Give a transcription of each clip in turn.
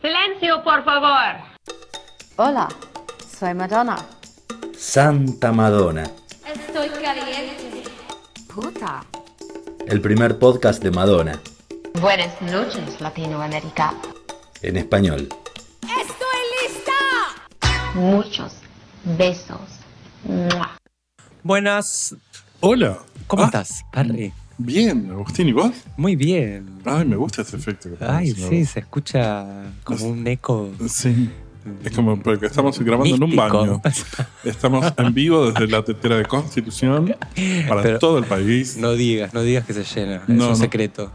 Silencio, por favor. Hola, soy Madonna. Santa Madonna, Estoy caliente. Puta. el primer podcast de Madonna, Buenas noches, Latinoamérica. en español. Muchos besos. Buenas. Hola. ¿Cómo Ah, estás, Harry? Bien, Agustín, ¿y vos? Muy bien. Ay, me gusta este efecto. que Ay, sí, se escucha como un eco. Sí. Es como porque estamos grabando en un baño. Estamos en vivo desde la tetera de Constitución para Pero- todo el país. No digas, no digas que se llena. es No, un no. secreto.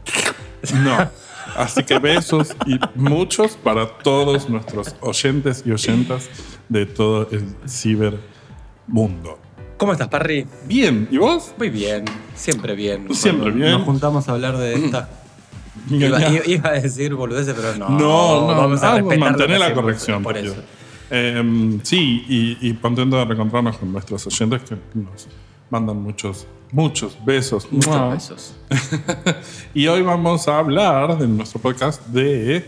No. Así que besos y muchos para todos nuestros oyentes y oyentas de todo el cibermundo. ¿Cómo estás, Parry? Bien, ¿y vos? Muy bien, siempre bien. Siempre Cuando bien. Nos juntamos a hablar de esta. Iba, a decir boludeces, pero no. No, no, vamos a ah, mantener la corrección. Por eso. Eh, sí, y, y contento de reencontrarnos con nuestros oyentes que nos mandan muchos, muchos besos. Muchos ¡Mua! besos. Y hoy vamos a hablar de nuestro podcast de.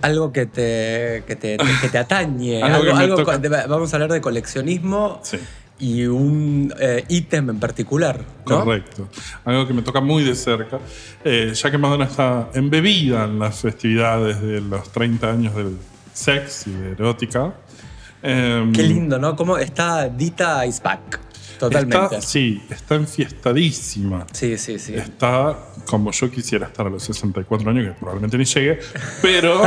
Algo que te, que te, que te atañe. Algo algo, algo vamos a hablar de coleccionismo Sí, y un eh, ítem en particular. ¿no? correcto. Algo que me toca muy de cerca, eh, ya que Madonna está embebida en las festividades de los 30 años del sex y de erótica. Eh, Qué lindo, ¿no? Cómo está Dita is back. Totalmente. Está, sí, está enfiestadísima. Sí, sí, sí. Está como yo quisiera estar a los 64 años, que probablemente ni llegue, pero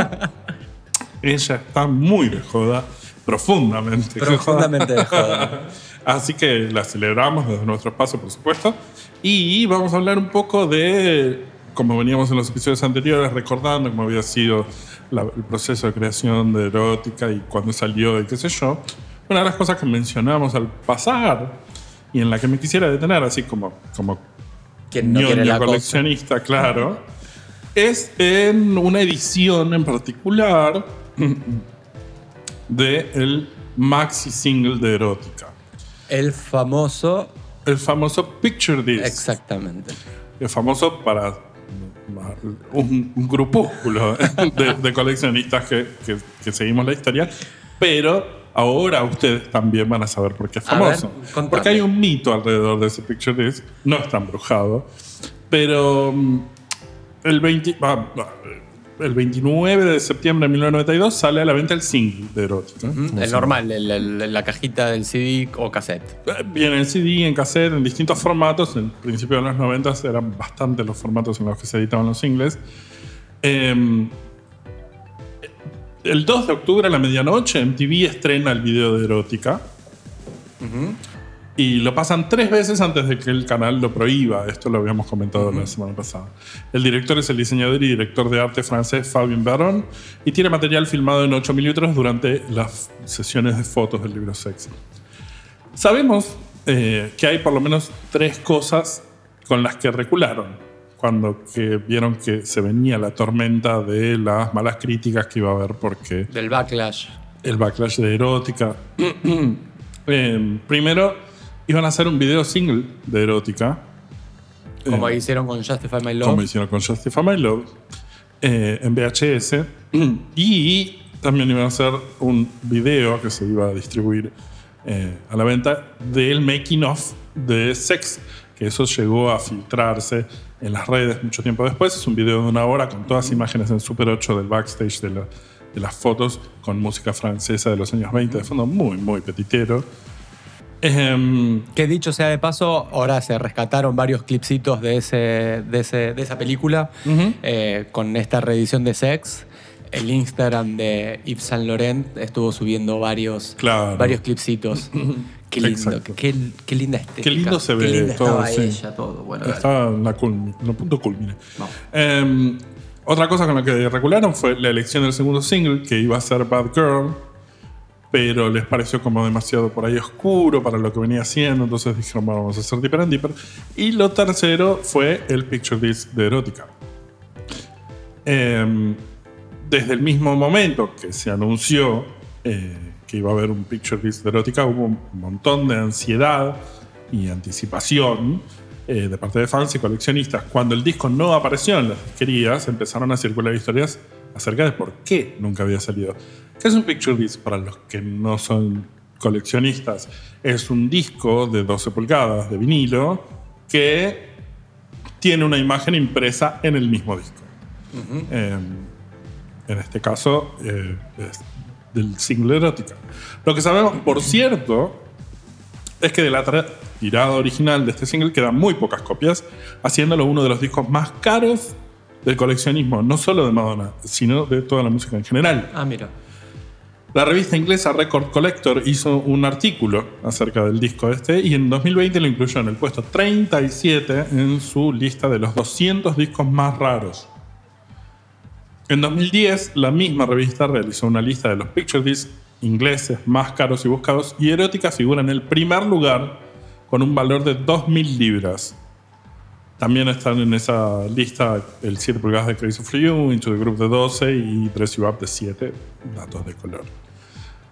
ella está muy de joda, profundamente. Profundamente de joda. Así que la celebramos desde nuestro espacio, por supuesto. Y vamos a hablar un poco de, como veníamos en los episodios anteriores, recordando cómo había sido la- el proceso de creación de erótica y cuándo salió y qué sé yo. Una de las cosas que mencionamos al pasar y en la que me quisiera detener, así como, como Quien no quiere la cosa. coleccionista, claro, es en una edición en particular de el maxi single de erótica. El famoso. El famoso Picture Disc. Exactamente. Es famoso para un, un grupúsculo de, de coleccionistas que, que- que seguimos la historia, pero ahora ustedes también van a saber por qué es ver, famoso. Porque hay un mito alrededor de ese Picture Disc, no está embrujado, pero mm, el, 20 ah, ah, el 29 de septiembre de 1992 sale a la venta el single de erótica. como El normal, el- el- la cajita del CD o cassette. Eh, Viene en CD, en cassette, en distintos formatos. En principio de los 90 eran bastante los formatos en los que se editaban los singles. Eh, el 2 de octubre a la medianoche MTV estrena el video de erótica. Y lo pasan tres veces antes de que el canal lo prohíba. Esto lo habíamos comentado la semana pasada. El director es el diseñador y director de arte francés Fabien Baron y tiene material filmado en 8 milímetros durante las sesiones de fotos del libro Sexy. Sabemos eh, que hay por lo menos tres cosas con las que recularon cuando que vieron que se venía la tormenta de las malas críticas que iba a haber porque Del backlash. el backlash de erótica. Eh, primero, iban a hacer un video single de erótica. Como Eh, hicieron con Justify My Love. como hicieron con Justify My Love, eh, en VHS. y también iban a hacer un video que se iba a distribuir eh, a la venta del making of de Sex, que eso llegó a filtrarse en las redes mucho tiempo después. Es un video de una hora con todas imágenes en Super 8 del backstage de, la- de las fotos con música francesa de los años 20, de fondo muy, muy petitero. Em, Que dicho sea de paso, ahora se rescataron varios clipsitos de, ese, de, ese- de esa película eh, con esta reedición de Sex. El Instagram de Yves Saint Laurent estuvo subiendo varios, Claro. varios clipsitos. Qué lindo, qué, qué linda estética. Qué lindo se Qué ve linda todo, estaba sí. ella, todo. Bueno. Estaba en la culmi- en el punto culmine. Vamos. Eh, otra cosa con la que regularon fue la elección del segundo single, que iba a ser Bad Girl, pero les pareció como demasiado por ahí oscuro para lo que venía haciendo, entonces dijeron, bueno, vamos a hacer Deeper and Deeper. Y lo tercero fue el Picture Disc de Erótica. Eh, desde el mismo momento que se anunció eh, que iba a haber un Picture Disc de Erótica, hubo un montón de ansiedad y anticipación eh, de parte de fans y coleccionistas. Cuando el disco no apareció en las disquerías, empezaron a circular historias acerca de por qué nunca había salido. ¿Qué es un picture disc para los que no son coleccionistas? Es un disco de 12 pulgadas de vinilo que tiene una imagen impresa en el mismo disco. Eh, en este caso, eh, es del single erótica. Lo que sabemos, por cierto, es que de la tirada original de este single quedan muy pocas copias, haciéndolo uno de los discos más caros del coleccionismo, no solo de Madonna, sino de toda la música en general. Ah, mira. La revista inglesa Record Collector hizo un artículo acerca del disco este y en 2020 lo incluyó en el puesto 37 en su lista de los 200 discos más raros. En 2010, la misma revista realizó una lista de los picture discs ingleses más caros y buscados y Erótica figura en el primer lugar con un valor de 2.000 libras. También están en esa lista el 7 pulgadas de Crazy for You, Into the Group de 12 y Dress You Up de 7, datos de color.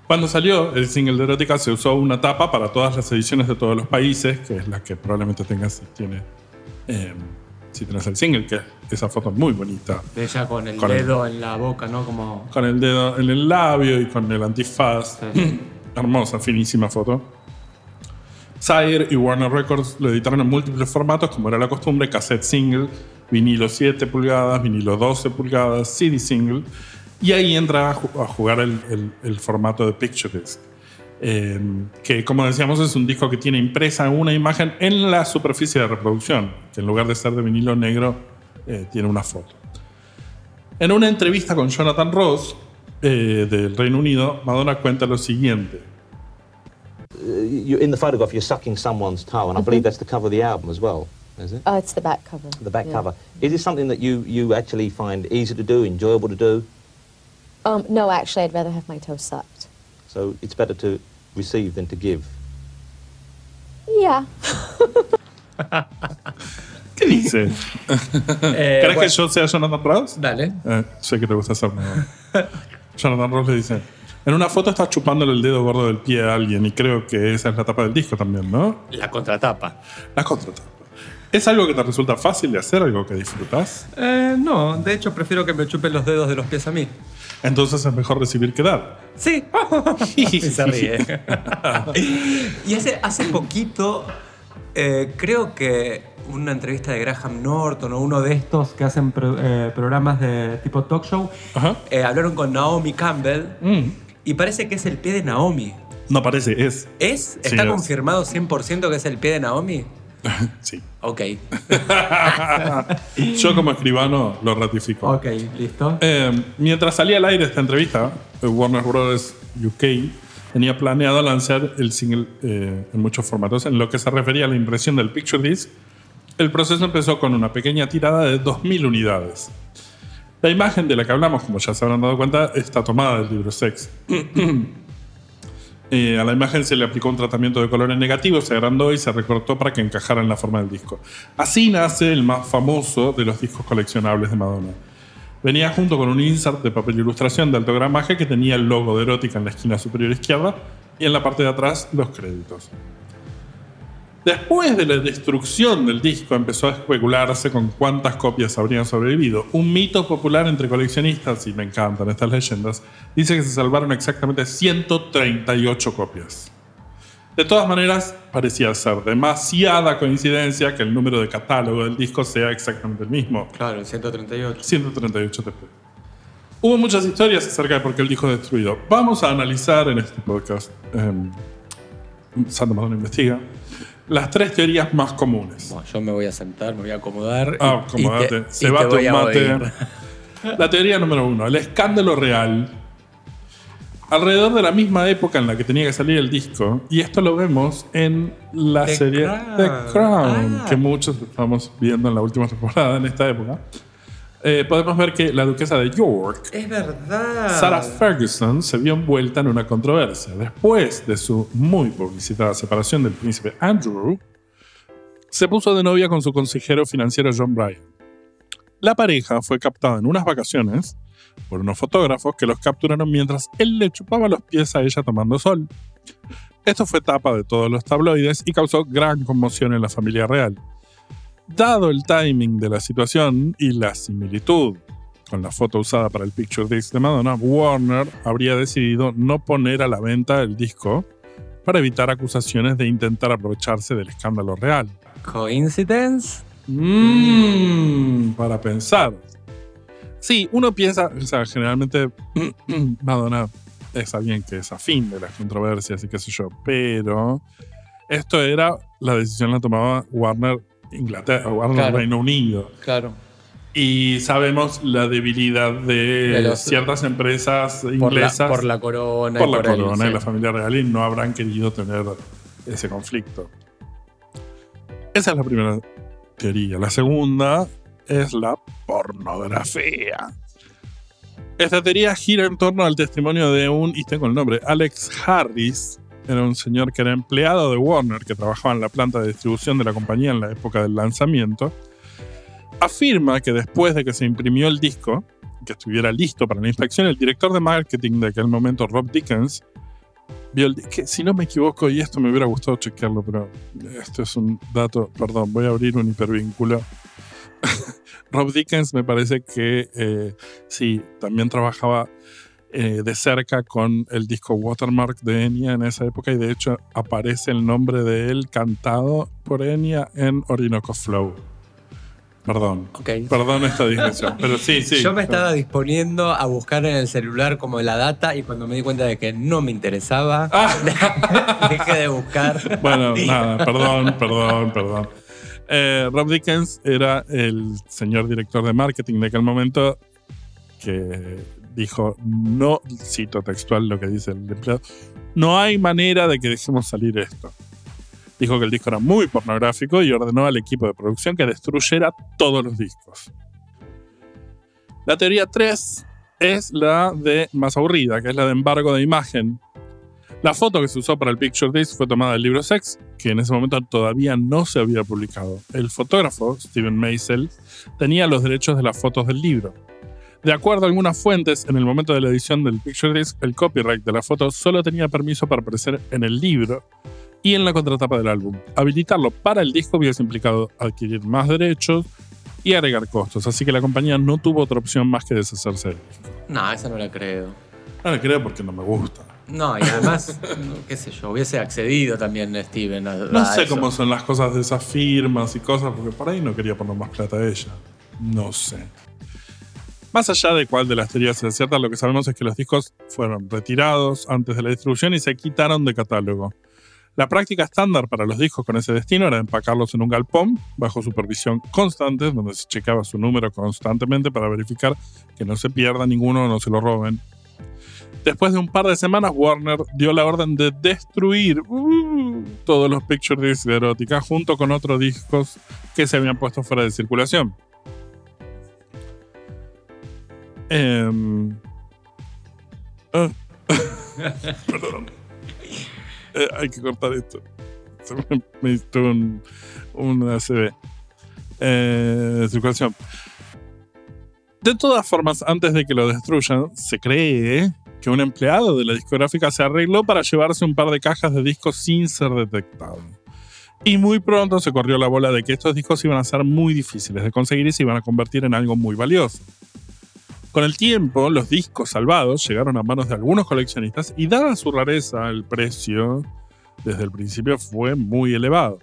Cuando salió el single de Erótica se usó una tapa para todas las ediciones de todos los países, que es la que probablemente tengas si, tiene, eh, si tienes el single, que es esa foto muy bonita. De ella con el Con el- dedo en la boca, ¿no? Como. Con el dedo en el labio y con el antifaz. Sí. Hermosa, finísima foto. Sire y Warner Records lo editaron en múltiples formatos, como era la costumbre, cassette single, vinilo 7 pulgadas, vinilo 12 pulgadas, CD single, y ahí entra a, ju- a jugar el, el- el formato de Picture Disc, eh, que como decíamos es un disco que tiene impresa una imagen en la superficie de reproducción, que en lugar de ser de vinilo negro, eh, tiene una foto. En una entrevista con Jonathan Ross eh, del Reino Unido, Madonna cuenta lo siguiente. you, in the photograph, you're sucking someone's toe, and I believe that's the cover of the album as well, is it? Oh, it's the back cover. The back yeah. cover. Is it something that you, you actually find easy to do, enjoyable to do? Um, no, actually, I'd rather have my toe sucked. So it's better to receive than to give. Yeah. ¿Qué dice? Eh, ¿Crees bueno, que yo sea Jonathan Ross? Dale. Eh, sé que te gusta hacer Madonna. Jonathan Ross le dice: En una foto estás chupándole el dedo gordo del pie a alguien, y creo que esa es la tapa del disco también, ¿no? La contratapa. La contratapa. ¿Es algo que te resulta fácil de hacer, algo que disfrutas? Eh, no, de hecho prefiero que me chupen los dedos de los pies a mí. Entonces es mejor recibir que dar. Sí. y se ríe. y hace, hace poquito, eh, creo que una entrevista de Graham Norton o uno de estos que hacen pro- eh, programas de tipo talk show, eh, hablaron con Naomi Campbell Mm. y parece que es el pie de Naomi. No parece, es. ¿Es? ¿Está es. confirmado 100% que es el pie de Naomi? Sí. Ok. Yo como escribano lo ratifico. ok, listo. Eh, mientras salía al aire esta entrevista, eh, Warner Bros. UK tenía planeado lanzar el single eh, en muchos formatos. En lo que se refería a la impresión del Picture Disc, el proceso empezó con una pequeña tirada de 2.000 unidades. La imagen de la que hablamos, como ya se habrán dado cuenta, está tomada del libro Sex. Eh, a la imagen se le aplicó un tratamiento de colores negativos, se agrandó y se recortó para que encajara en la forma del disco. Así nace el más famoso de los discos coleccionables de Madonna. Venía junto con un insert de papel ilustración de alto gramaje que tenía el logo de Erótica en la esquina superior izquierda y en la parte de atrás los créditos. Después de la destrucción del disco empezó a especularse con cuántas copias habrían sobrevivido. Un mito popular entre coleccionistas, y me encantan estas leyendas, dice que se salvaron exactamente 138 copias. De todas maneras, parecía ser demasiada coincidencia que el número de catálogo del disco sea exactamente el mismo. Claro, el 138. 138 después. Hubo muchas historias acerca de por qué el disco es destruido. Vamos a analizar en este podcast, eh, Santa Madonna Investiga, las tres teorías más comunes. Bueno, yo me voy a sentar, me voy a acomodar. Ah, acomodate. te- Se va te a mate. La teoría número uno, el escándalo real. Alrededor de la misma época en la que tenía que salir el disco, y esto lo vemos en la The serie Crown. The Crown, Ah. que muchos estamos viendo en la última temporada en esta época. Eh, podemos ver que la duquesa de York Es verdad. Sarah Ferguson se vio envuelta en una controversia. Después de su muy publicitada separación del príncipe Andrew, se puso de novia con su consejero financiero John Bryan. La pareja fue captada en unas vacaciones por unos fotógrafos que los capturaron mientras él le chupaba los pies a ella tomando sol. Esto fue tapa de todos los tabloides y causó gran conmoción en la familia real. Dado el timing de la situación y la similitud con la foto usada para el Picture Disc de Madonna, Warner habría decidido no poner a la venta el disco para evitar acusaciones de intentar aprovecharse del escándalo real. ¿Coincidence? Mmm, para pensar. Sí, uno piensa, o sea, generalmente Madonna es alguien que es afín de las controversias y qué sé yo, pero esto era, la decisión la tomaba Warner Inglaterra, Claro. Reino Unido. Claro. Y sabemos la debilidad de, De los- ciertas empresas Por la, inglesas por la corona. por y la por corona y sí. la familia real y no habrán querido tener ese conflicto. Esa es la primera teoría. La segunda es la pornografía. Esta teoría gira en torno al testimonio de un, y tengo el nombre, Alex Harris. Era un señor que era empleado de Warner, que trabajaba en la planta de distribución de la compañía en la época del lanzamiento. Afirma que después de que se imprimió el disco, que estuviera listo para la inspección, el director de marketing de aquel momento, Rob Dickens, vio el que si no me equivoco, y esto me hubiera gustado chequearlo, pero esto es un dato, perdón, voy a abrir un hipervínculo. Rob Dickens me parece que eh, sí, también trabajaba eh, de cerca con el disco Watermark de Enya en esa época y de hecho aparece el nombre de él cantado por Enya en Orinoco Flow. Perdón. Ok. Perdón esta digresión, pero sí, sí. Yo me estaba disponiendo a buscar en el celular como la data y cuando me di cuenta de que no me interesaba, Ah. dejé de buscar. Bueno, nada, perdón, perdón, perdón. Eh, Rob Dickens era el señor director de marketing de aquel momento que dijo, no, cito textual lo que dice el empleado, no hay manera de que dejemos salir esto. Dijo que el disco era muy pornográfico y ordenó al equipo de producción que destruyera todos los discos. La teoría 3 es la de más aburrida, que es la de embargo de imagen. La foto que se usó para el Picture Disc fue tomada del libro Sex, que en ese momento todavía no se había publicado. El fotógrafo, Steven Meisel, tenía los derechos de las fotos del libro. De acuerdo a algunas fuentes, en el momento de la edición del Picture Disc, el copyright de la foto solo tenía permiso para aparecer en el libro y en la contratapa del álbum. Habilitarlo para el disco hubiese implicado adquirir más derechos y agregar costos, así que la compañía no tuvo otra opción más que deshacerse de él. No, esa no la creo. No le creo porque no me gusta. No, y además, qué sé yo, hubiese accedido también Steven a, No a sé eso. cómo son las cosas de esas firmas y cosas, porque por ahí no quería poner más plata a ella. No sé. Más allá de cuál de las teorías es cierta, lo que sabemos es que los discos fueron retirados antes de la distribución y se quitaron de catálogo. La práctica estándar para los discos con ese destino era empacarlos en un galpón bajo supervisión constante, donde se checaba su número constantemente para verificar que no se pierda ninguno o no se lo roben. Después de un par de semanas, Warner dio la orden de destruir uh, todos los picture discs de erótica junto con otros discos que se habían puesto fuera de circulación. Em, ah, Perdón. Eh, hay que cortar esto. Se me, me hizo un, un ACB. Eh, de circulación. De todas formas, antes de que lo destruyan, se cree que un empleado de la discográfica se arregló para llevarse un par de cajas de discos sin ser detectado. Y muy pronto se corrió la bola de que estos discos iban a ser muy difíciles de conseguir y se iban a convertir en algo muy valioso. Con el tiempo, los discos salvados llegaron a manos de algunos coleccionistas y dada su rareza, el precio desde el principio fue muy elevado.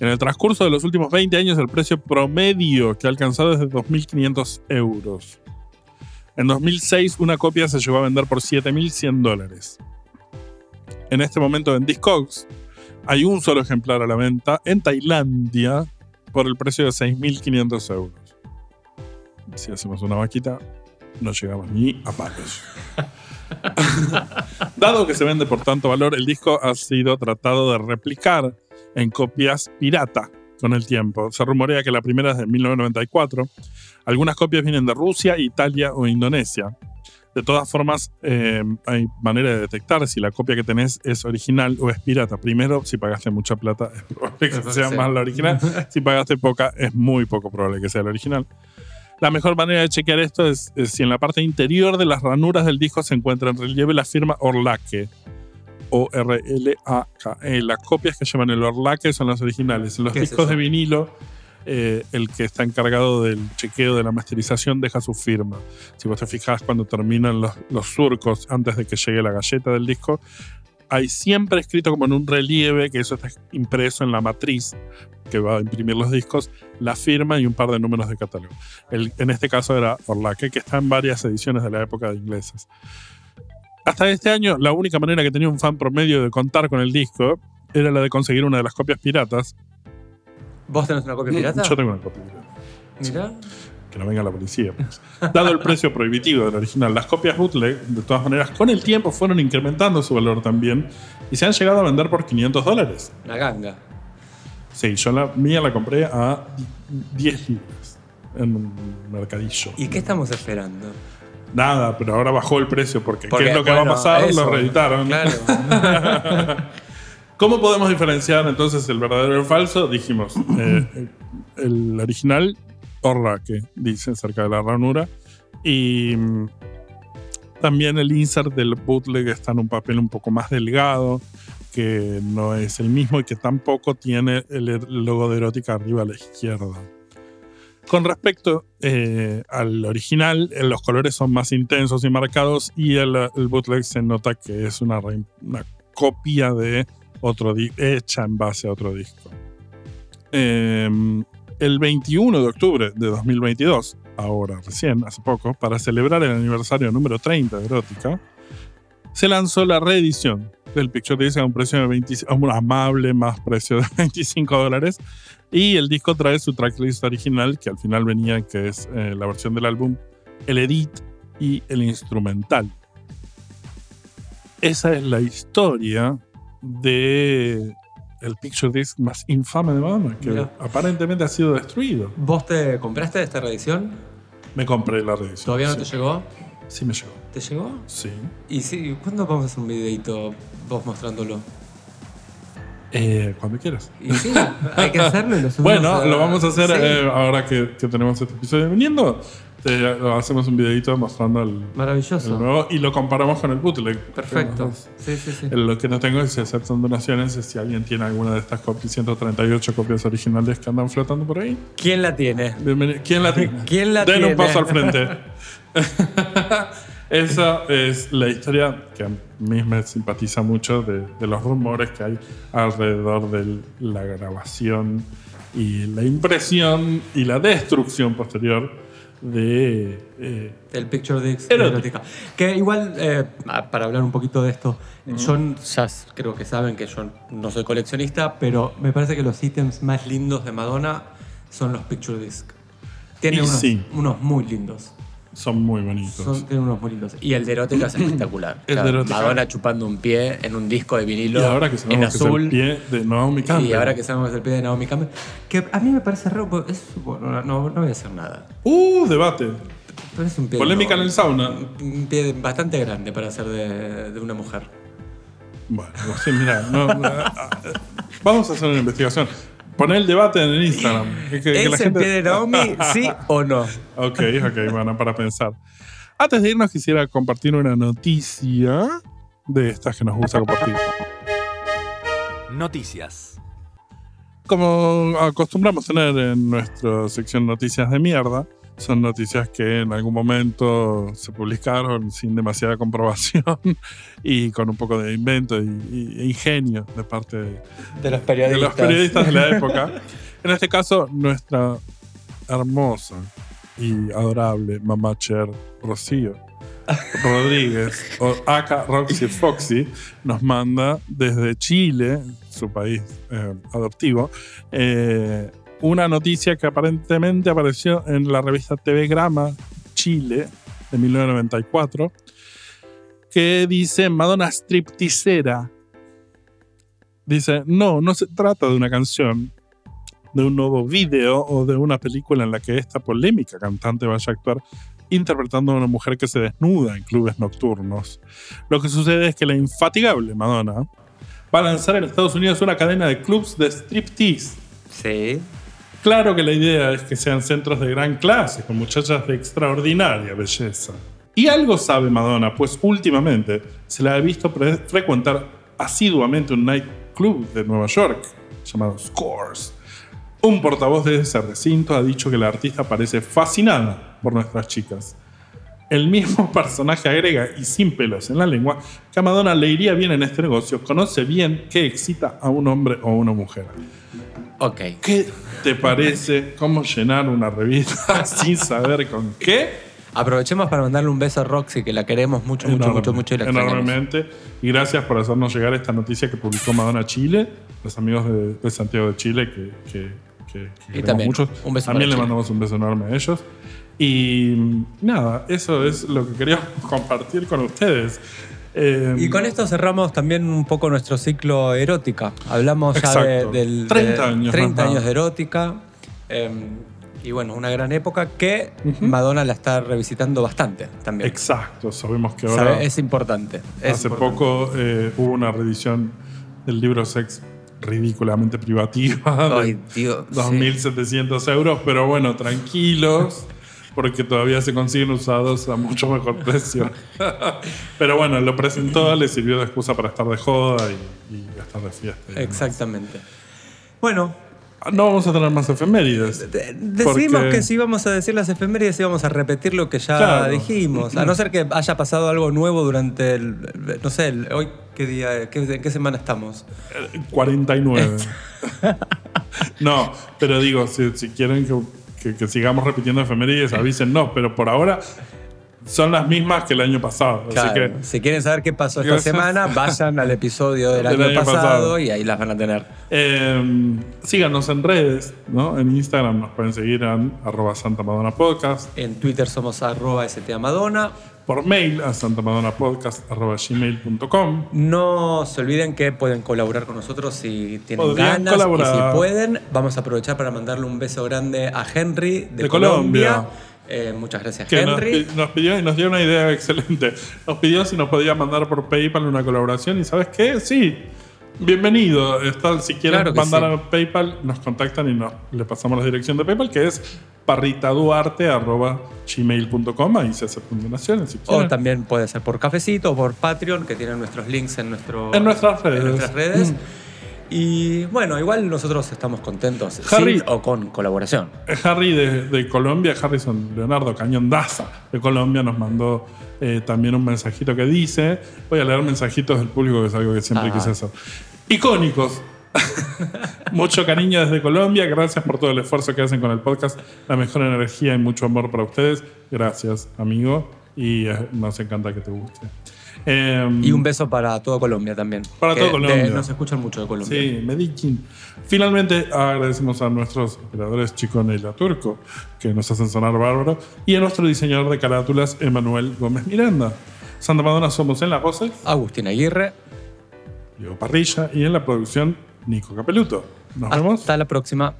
En el transcurso de los últimos 20 años, el precio promedio que ha alcanzado es de 2.500 euros. En 2006, una copia se llegó a vender por 7.100 dólares. En este momento en Discogs hay un solo ejemplar a la venta en Tailandia por el precio de 6.500 euros. Si hacemos una vaquita, no llegamos ni a palos. Dado que se vende por tanto valor, el disco ha sido tratado de replicar en copias pirata con el tiempo. Se rumorea que la primera es de 1994. Algunas copias vienen de Rusia, Italia o Indonesia. De todas formas, eh, hay manera de detectar si la copia que tenés es original o es pirata. Primero, si pagaste mucha plata, es probable que sea más la original. Si pagaste poca, es muy poco probable que sea la original. La mejor manera de chequear esto es, es si en la parte interior de las ranuras del disco se encuentra en relieve la firma Orlake. O-R-L-A-K-E. Las copias que llevan el Orlake son las originales. En los ¿Qué es discos eso? de vinilo eh, el que está encargado del chequeo de la masterización deja su firma. Si vos te fijas cuando terminan los, los surcos antes de que llegue la galleta del disco, hay siempre escrito como en un relieve, que eso está impreso en la matriz que va a imprimir los discos, la firma y un par de números de catálogo. El- en este caso era Orlaque, que está en varias ediciones de la época de ingleses. Hasta este año, la única manera que tenía un fan promedio de contar con el disco era la de conseguir una de las copias piratas. ¿Vos tenés una copia pirata? Yo tengo una copia pirata. Mirá. Que no venga la policía. pues. Dado el precio prohibitivo del original, las copias bootleg, de todas maneras, con el tiempo fueron incrementando su valor también y se han llegado a vender por 500 dólares. Una ganga. Sí, yo la mía la compré a 10 libras en un mercadillo. ¿Y qué estamos esperando? Nada, pero ahora bajó el precio porque, Porque, ¿qué es lo que va a bueno, pasar? eso, lo reeditaron. Claro. ¿Cómo podemos diferenciar entonces el verdadero y el falso? Dijimos, eh, el original, Orraque, dice cerca de la ranura. Y mm, también el insert del bootleg está en un papel un poco más delgado, que no es el mismo y que tampoco tiene el logo de erótica arriba a la izquierda. Con respecto eh, al original, eh, los colores son más intensos y marcados y el, bootleg se nota que es una, copia de otro hecha en base a otro disco. Eh, el 21 de octubre de 2022, ahora recién, hace poco, para celebrar el aniversario número 30 de Erótica, se lanzó la reedición del Picture Disc a un precio de 20 a un amable más precio de 25 dólares. Y el disco trae su tracklist original, que al final venía, que es eh, la versión del álbum, el edit y el instrumental. Esa es la historia de el picture disc más infame de Madonna, que Mira. aparentemente ha sido destruido. ¿Vos te compraste esta reedición? Me compré la reedición. ¿Todavía no sí. te llegó? Sí me llegó. ¿Te llegó? Sí. ¿Y sí, cuándo vamos a hacer un videito vos mostrándolo? Eh, cuando quieras. Y sí, hay que hacerlo y lo subimos Bueno, a- lo vamos a hacer Sí. eh, ahora que, que tenemos este episodio viniendo. Te, hacemos un videito mostrando el, Maravilloso. el nuevo y lo comparamos con el bootleg. Perfecto. Sí, sí, sí. Lo que no tengo es si aceptan donaciones, es si alguien tiene alguna de estas copias, 138 copias originales que andan flotando por ahí. ¿Quién la tiene? Bienvenido. ¿Quién la tiene? ¿Quién la Den tiene? un paso al frente. Esa es la historia que a mí me simpatiza mucho de, de los rumores que hay alrededor de la grabación y la impresión y la destrucción posterior de... eh, El Picture Disc Erótica. erótica. Que igual, eh, para hablar un poquito de esto, yo n- ya creo que saben que yo no soy coleccionista, pero me parece que los ítems más lindos de Madonna son los Picture Disc. Tiene unos, sí. unos muy lindos. Son muy bonitos. Son, unos lindos. Y el de erótica es espectacular. El de Claro, erótica. Madonna chupando un pie en un disco de y vinilo ahora que en sabemos que es azul. el pie de Naomi Campbell. y ahora que sabemos que es el pie de Naomi Campbell. Que a mí me parece raro. porque Es, bueno, no, no voy a decir nada. ¡Uh! Debate. Pero es un pie Polémica en el sauna. Un pie bastante grande para ser de, de una mujer. Bueno, sí, mira, no, ah, vamos a hacer una investigación. Poner el debate en el Instagram. Que- que- que ¿Es el gente- pie de Naomi? ¿Sí o no? Ok, ok, bueno, para pensar. Antes de irnos, quisiera compartir una noticia de estas que nos gusta compartir. Noticias. Como acostumbramos tener en nuestra sección Noticias de Mierda, son noticias que en algún momento se publicaron sin demasiada comprobación y con un poco de invento e ingenio de parte de, De los de periodistas. los periodistas de la época. En este caso, nuestra hermosa y adorable mamá Cher Rocío Rodríguez, o Aka Roxy Foxy, nos manda desde Chile, su país eh, adoptivo, eh, una noticia que aparentemente apareció en la revista TV Grama Chile de 1994, que dice Madonna stripticera. Dice, no, no se trata de una canción, de un nuevo video o de una película en la que esta polémica cantante vaya a actuar interpretando a una mujer que se desnuda en clubes nocturnos. Lo que sucede es que la infatigable Madonna va a lanzar en Estados Unidos una cadena de clubs de striptease. Sí. Claro que la idea es que sean centros de gran clase, con muchachas de extraordinaria belleza. Y algo sabe Madonna, pues últimamente se la ha visto frecuentar asiduamente un nightclub de Nueva York llamado Scores, Un portavoz de ese recinto ha dicho que la artista parece fascinada por nuestras chicas. El mismo personaje agrega, y sin pelos en la lengua, que a Madonna le iría bien en este negocio, conoce bien qué excita a un hombre o una mujer. Ok. ¿Qué te parece cómo llenar una revista sin saber con qué? Aprovechemos para mandarle un beso a Roxy, que la queremos mucho, mucho, Enorme, mucho, mucho y la enormemente. Y gracias por hacernos llegar esta noticia que publicó Madonna Chile, los amigos de, de Santiago de Chile, que, que, que- también, mucho. un beso También le Chile. mandamos un beso enorme a ellos. Y nada, eso es lo que queríamos compartir con ustedes. Eh, Y con esto cerramos también un poco nuestro ciclo erótica. Hablamos ya de, del 30 de años 30 más años nada. de erótica. eh, y bueno, una gran época que Madonna la está revisitando bastante también. Exacto, sabemos que ahora ¿Sabe? Es importante. es hace importante. poco eh, hubo una reedición del libro Sex ridículamente privativa de Ay, Dios. sí. 2.700 euros, pero bueno, tranquilos, porque todavía se consiguen usados a mucho mejor precio. pero bueno, lo presentó, le sirvió de excusa para estar de joda y, y estar de fiesta. y demás. Exactamente. Bueno, No vamos a tener más efemérides. de- decidimos porque- que si íbamos a decir las efemérides íbamos a repetir lo que ya Claro. dijimos. A no ser que haya pasado algo nuevo durante el. No sé, el- hoy qué día, qué, ¿en qué semana estamos. 49. no, pero digo, si, si quieren que, que- sigamos repitiendo efemérides, avisen, no, pero por ahora son las mismas que el año pasado. Así Claro, que si quieren saber qué pasó esta semana, vayan al episodio del, Del año, año pasado, pasado. y ahí las van a tener. eh, síganos en redes, ¿no? En Instagram nos pueden seguir en arroba Santa Madonna Podcast, En Twitter somos arroba STAmadonna. por mail a santamadonapodcast arroba gmail.com. No se olviden que pueden colaborar con nosotros si tienen Podrían ganas colaborar. y si pueden. Vamos a aprovechar para mandarle un beso grande a Henry de, De Colombia. Colombia. Eh, muchas gracias, Que Henry. nos pidió y nos dio una idea excelente. Nos pidió si nos podía mandar por PayPal una colaboración y ¿sabes qué? Sí. Bienvenido. Está, si quieren Claro mandar sí. a PayPal, nos contactan y nos, le pasamos la dirección de PayPal, que es parritaduarte.gmail.com. Ahí se aceptan donaciones si O también puede ser por cafecito o por Patreon, que tienen nuestros links en, nuestro, En nuestras redes. en nuestras redes. Y bueno, igual nosotros estamos contentos, Harry. sin o con colaboración. Harry de, de Colombia, Harrison Leonardo Cañón Daza de Colombia, nos mandó eh, también un mensajito que dice: Voy a leer mensajitos del público, que es algo que siempre Ah. quise hacer. Icónicos. mucho cariño desde Colombia. Gracias por todo el esfuerzo que hacen con el podcast. La mejor energía y mucho amor para ustedes. Gracias, amigo. Y eh, nos encanta que te guste. Eh, Y un beso para todo Colombia también. Para todo Colombia. de- nos escuchan mucho de Colombia. Sí, Medellín. Finalmente agradecemos a nuestros operadores Chicone y La Turco, que nos hacen sonar bárbaro, y a nuestro diseñador de carátulas, Emanuel Gómez Miranda. Santa Madonna somos en las voces, Agustín Aguirre. Diego Parrilla, y en la producción, Nico Capeluto. Nos vemos. Hasta la próxima.